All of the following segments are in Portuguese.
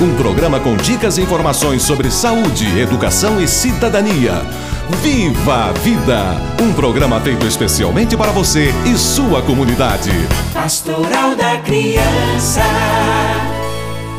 um programa com dicas e informações sobre saúde, educação e cidadania. Viva a Vida, um programa feito especialmente para você e sua comunidade. Pastoral da Criança.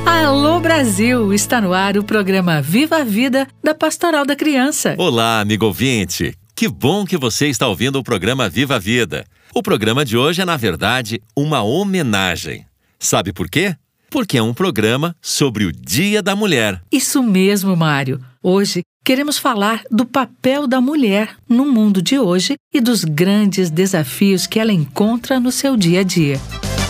Alô Brasil! Está no ar o programa Viva a Vida da Pastoral da Criança. Olá, amigo ouvinte! Que bom que você está ouvindo o programa Viva a Vida. O programa de hoje é, na verdade, uma homenagem. Sabe por quê? Porque é um programa sobre o Dia da Mulher. Isso mesmo, Mário. Hoje queremos falar do papel da mulher no mundo de hoje e dos grandes desafios que ela encontra no seu dia a dia.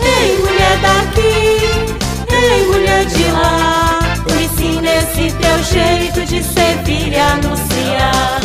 Ei, mulher daqui, ei, mulher de lá, ensina esse teu jeito de servir e anunciar.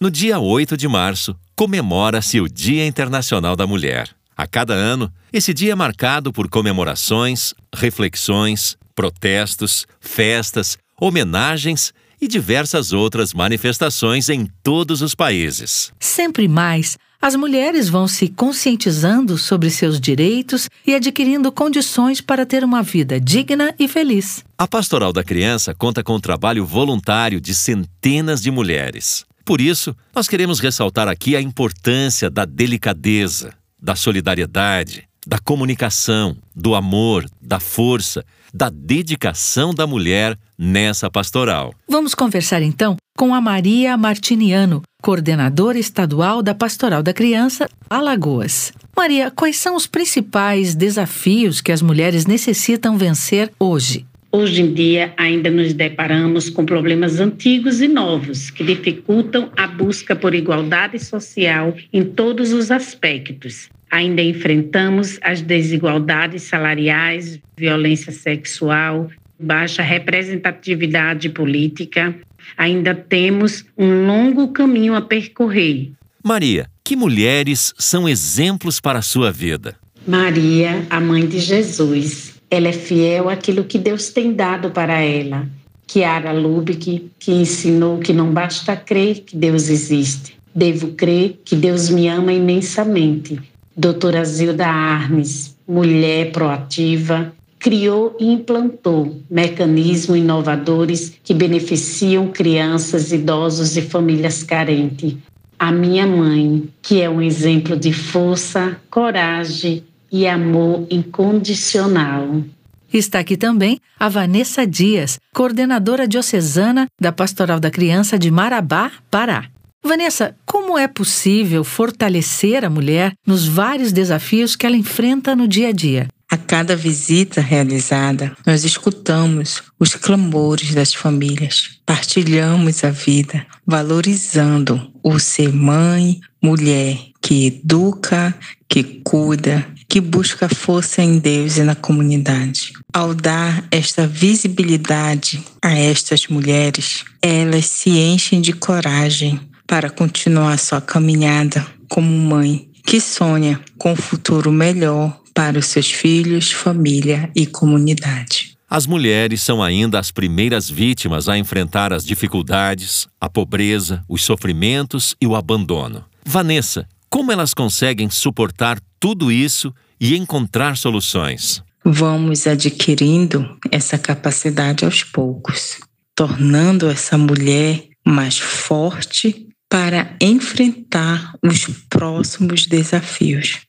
No dia 8 de março, comemora-se o Dia Internacional da Mulher. A cada ano, esse dia é marcado por comemorações, reflexões, protestos, festas, homenagens e diversas outras manifestações em todos os países. Sempre mais, as mulheres vão se conscientizando sobre seus direitos e adquirindo condições para ter uma vida digna e feliz. A Pastoral da Criança conta com o trabalho voluntário de centenas de mulheres. Por isso, nós queremos ressaltar aqui a importância da delicadeza, da solidariedade, da comunicação, do amor, da força, da dedicação da mulher nessa pastoral. Vamos conversar então com a Maria Martiniano, coordenadora estadual da Pastoral da Criança, Alagoas. Maria, quais são os principais desafios que as mulheres necessitam vencer hoje? Hoje em dia, ainda nos deparamos com problemas antigos e novos que dificultam a busca por igualdade social em todos os aspectos. Ainda enfrentamos as desigualdades salariais, violência sexual, baixa representatividade política. Ainda temos um longo caminho a percorrer. Maria, que mulheres são exemplos para a sua vida? Maria, a mãe de Jesus, ela é fiel àquilo que Deus tem dado para ela. Kiara Lubick, que ensinou que não basta crer que Deus existe, devo crer que Deus me ama imensamente. Doutora Zilda Arnes, mulher proativa, criou e implantou mecanismos inovadores que beneficiam crianças, idosos e famílias carentes. A minha mãe, que é um exemplo de força, coragem e amor incondicional. Está aqui também a Vanessa Dias, coordenadora diocesana da Pastoral da Criança de Marabá, Pará. Vanessa, como é possível fortalecer a mulher nos vários desafios que ela enfrenta no dia a dia? A cada visita realizada, nós escutamos os clamores das famílias, partilhamos a vida, valorizando o ser mãe, mulher que educa, que cuida, que busca força em Deus e na comunidade. Ao dar esta visibilidade a estas mulheres, elas se enchem de coragem para continuar sua caminhada como mãe que sonha com um futuro melhor para os seus filhos, família e comunidade. As mulheres são ainda as primeiras vítimas a enfrentar as dificuldades, a pobreza, os sofrimentos e o abandono. Vanessa, como elas conseguem suportar tudo isso e encontrar soluções? Vamos adquirindo essa capacidade aos poucos, tornando essa mulher mais forte para enfrentar os próximos desafios.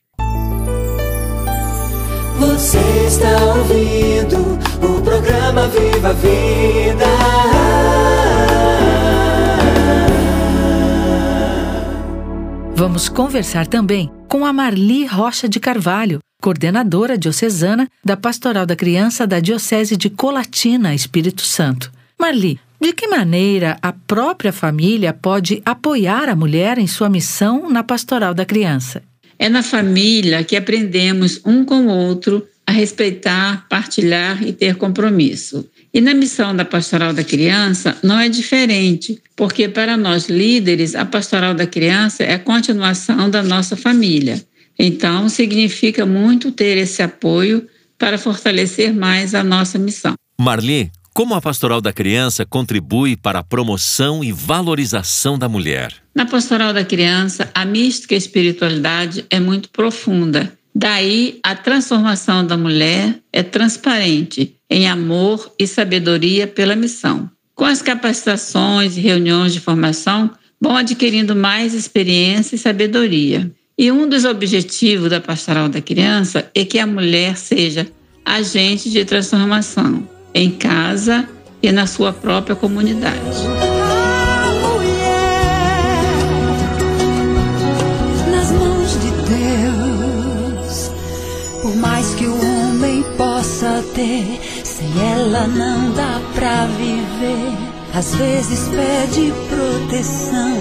Você está ouvindo o programa Viva a Vida. Vamos conversar também com a Marli Rocha de Carvalho, coordenadora diocesana da Pastoral da Criança da Diocese de Colatina, Espírito Santo. Marli, de que maneira a própria família pode apoiar a mulher em sua missão na Pastoral da Criança? É na família que aprendemos um com o outro a respeitar, partilhar e ter compromisso. E na missão da Pastoral da Criança não é diferente, porque para nós líderes, a Pastoral da Criança é a continuação da nossa família. Então, significa muito ter esse apoio para fortalecer mais a nossa missão. Marli, como a Pastoral da Criança contribui para a promoção e valorização da mulher? Na Pastoral da Criança, a mística e espiritualidade é muito profunda. Daí, a transformação da mulher é transparente em amor e sabedoria pela missão. Com as capacitações e reuniões de formação, vão adquirindo mais experiência e sabedoria. E um dos objetivos da Pastoral da Criança é que a mulher seja agente de transformação em casa e na sua própria comunidade. Por mais que o homem possa ter, sem ela não dá pra viver. Às vezes pede proteção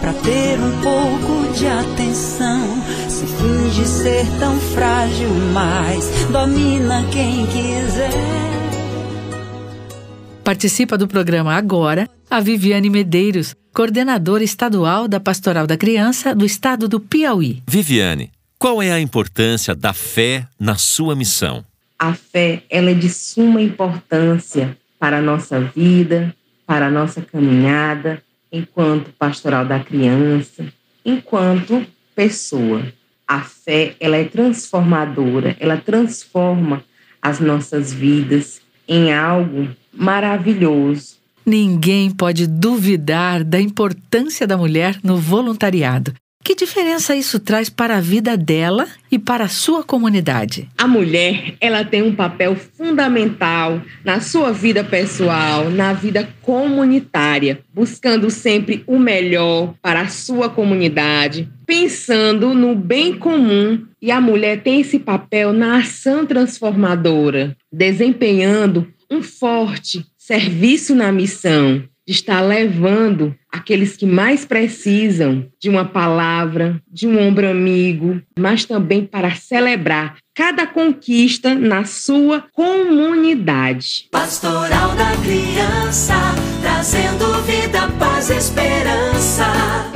para ter um pouco de atenção. Se finge ser tão frágil, mas domina quem quiser. Participa do programa agora a Viviane Medeiros, coordenadora estadual da Pastoral da Criança do estado do Piauí. Viviane, qual é a importância da fé na sua missão? A fé ela é de suma importância para a nossa vida, para a nossa caminhada enquanto pastoral da criança, enquanto pessoa. A fé ela é transformadora, ela transforma as nossas vidas em algo maravilhoso. Ninguém pode duvidar da importância da mulher no voluntariado. Que diferença isso traz para a vida dela e para a sua comunidade? A mulher, ela tem um papel fundamental na sua vida pessoal, na vida comunitária, buscando sempre o melhor para a sua comunidade, pensando no bem comum. E a mulher tem esse papel na ação transformadora, desempenhando um forte serviço na missão, de estar levando aqueles que mais precisam de uma palavra, de um ombro amigo, mas também para celebrar cada conquista na sua comunidade. Pastoral da Criança, trazendo vida, paz e esperança.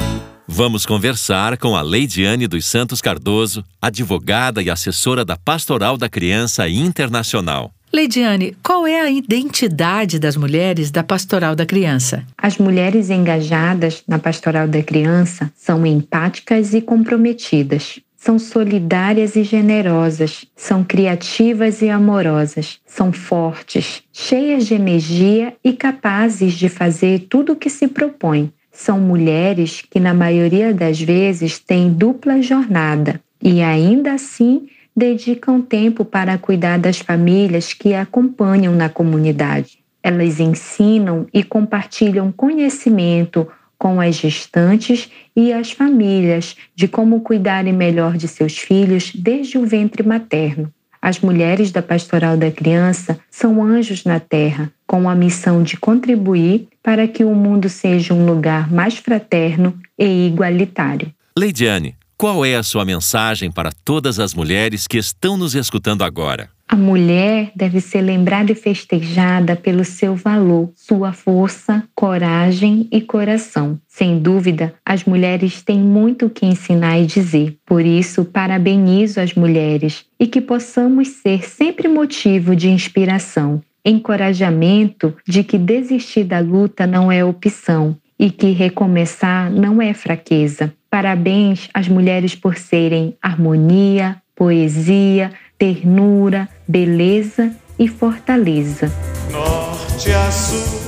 Vamos conversar com a Leidiane dos Santos Cardoso, advogada e assessora da Pastoral da Criança Internacional. Leidiane, qual é a identidade das mulheres da Pastoral da Criança? As mulheres engajadas na Pastoral da Criança são empáticas e comprometidas. São solidárias e generosas, são criativas e amorosas, são fortes, cheias de energia e capazes de fazer tudo o que se propõe. São mulheres que, na maioria das vezes, têm dupla jornada e, ainda assim, dedicam tempo para cuidar das famílias que acompanham na comunidade. Elas ensinam e compartilham conhecimento com as gestantes e as famílias de como cuidarem melhor de seus filhos desde o ventre materno. As mulheres da Pastoral da Criança são anjos na terra, com a missão de contribuir para que o mundo seja um lugar mais fraterno e igualitário. Leidiane, qual é a sua mensagem para todas as mulheres que estão nos escutando agora? A mulher deve ser lembrada e festejada pelo seu valor, sua força, coragem e coração. Sem dúvida, as mulheres têm muito o que ensinar e dizer. Por isso, parabenizo as mulheres e que possamos ser sempre motivo de inspiração, encorajamento de que desistir da luta não é opção e que recomeçar não é fraqueza. Parabéns às mulheres por serem harmonia, poesia, ternura, beleza e fortaleza. Norte a sul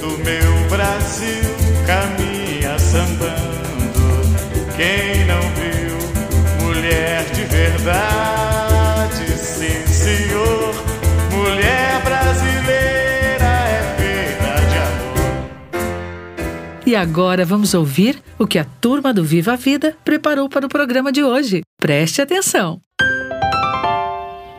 do meu Brasil caminha sambando. Quem não viu mulher de verdade, E agora vamos ouvir o que a turma do Viva a Vida preparou para o programa de hoje. Preste atenção.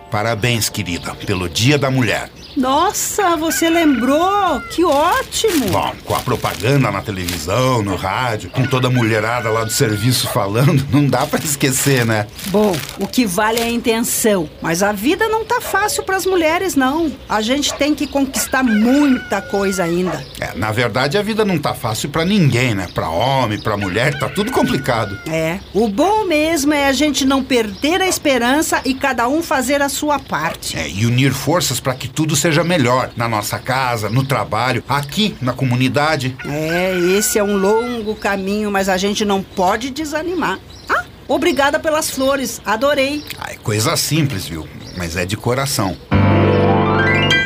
Parabéns, querida, pelo Dia da Mulher. Nossa, você lembrou? Que ótimo! Bom, com a propaganda na televisão, no rádio, com toda a mulherada lá do serviço falando, não dá para esquecer, né? Bom, o que vale é a intenção. Mas a vida não tá fácil para as mulheres, não. A gente tem que conquistar muita coisa ainda. É, na verdade, a vida não tá fácil para ninguém, né? Para homem, para mulher, tá tudo complicado. É. O bom mesmo é a gente não perder a esperança e cada um fazer a sua parte. É, e unir forças para que tudo seja melhor na nossa casa, no trabalho, aqui na comunidade. É, esse é um longo caminho, mas a gente não pode desanimar. Ah, obrigada pelas flores, adorei. Ai, coisa simples, viu? Mas é de coração.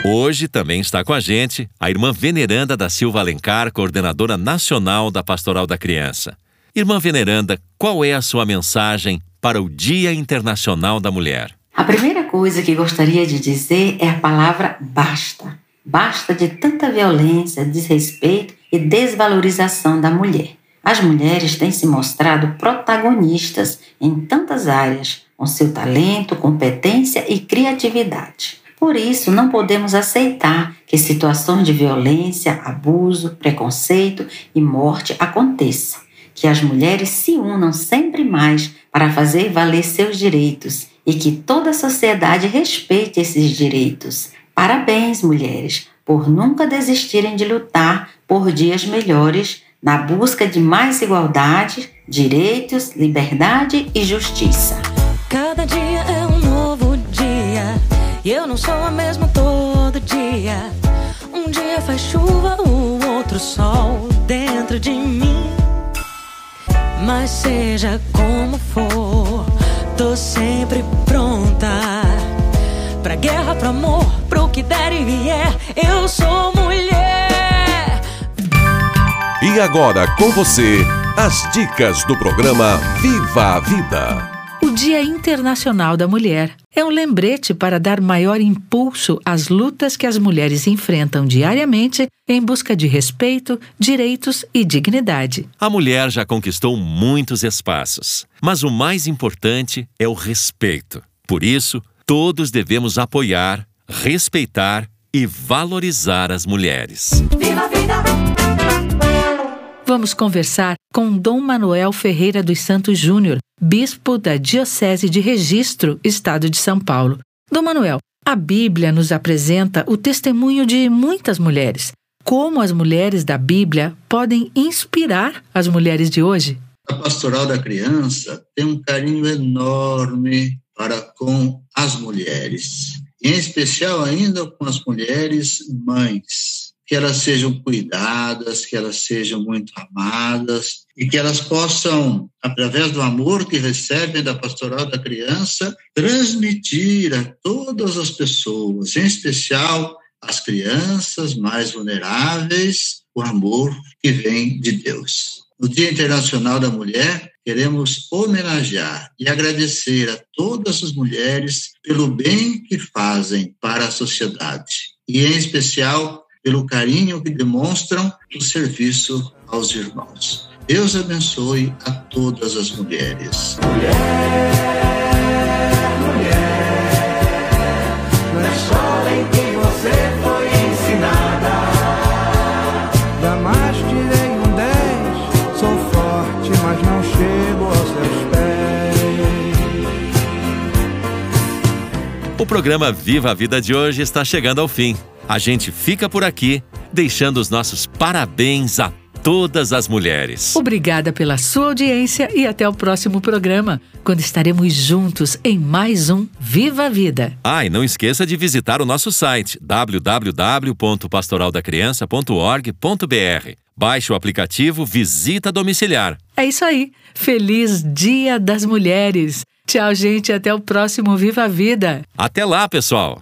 Hoje também está com a gente a irmã Veneranda da Silva Alencar, coordenadora nacional da Pastoral da Criança. Irmã Veneranda, qual é a sua mensagem para o Dia Internacional da Mulher? A primeira coisa que gostaria de dizer é a palavra basta. Basta de tanta violência, desrespeito e desvalorização da mulher. As mulheres têm se mostrado protagonistas em tantas áreas, com seu talento, competência e criatividade. Por isso, não podemos aceitar que situações de violência, abuso, preconceito e morte aconteçam. Que as mulheres se unam sempre mais para fazer valer seus direitos e que toda a sociedade respeite esses direitos. Parabéns, mulheres, por nunca desistirem de lutar por dias melhores na busca de mais igualdade, direitos, liberdade e justiça. Cada dia é um novo dia e eu não sou a mesma todo dia. Um dia faz chuva, o outro sol dentro de mim. Mas seja como for tô sempre pronta pra guerra, pro amor, pro que der e vier. Eu sou mulher. E agora com você, as dicas do programa Viva a Vida. O Dia Internacional da Mulher é um lembrete para dar maior impulso às lutas que as mulheres enfrentam diariamente em busca de respeito, direitos e dignidade. A mulher já conquistou muitos espaços, mas o mais importante é o respeito. Por isso, todos devemos apoiar, respeitar e valorizar as mulheres. Viva a vida! Vamos conversar com Dom Manuel Ferreira dos Santos Júnior, bispo da Diocese de Registro, Estado de São Paulo. Dom Manuel, a Bíblia nos apresenta o testemunho de muitas mulheres. Como as mulheres da Bíblia podem inspirar as mulheres de hoje? A pastoral da criança tem um carinho enorme para com as mulheres, em especial ainda com as mulheres mães que elas sejam cuidadas, que elas sejam muito amadas e que elas possam, através do amor que recebem da pastoral da criança, transmitir a todas as pessoas, em especial as crianças mais vulneráveis, o amor que vem de Deus. No Dia Internacional da Mulher, queremos homenagear e agradecer a todas as mulheres pelo bem que fazem para a sociedade e, em especial, pelo carinho que demonstram no serviço aos irmãos. Deus abençoe a todas as mulheres. Mulher, mulher, em você foi ensinada. Jamais tirei um 10, sou forte, mas não chego aos seus pés. O programa Viva a Vida de hoje está chegando ao fim. A gente fica por aqui, deixando os nossos parabéns a todas as mulheres. Obrigada pela sua audiência e até o próximo programa, quando estaremos juntos em mais um Viva a Vida. Ah, e não esqueça de visitar o nosso site www.pastoraldacriança.org.br. Baixe o aplicativo Visita Domiciliar. É isso aí. Feliz Dia das Mulheres. Tchau, gente. Até o próximo Viva a Vida. Até lá, pessoal.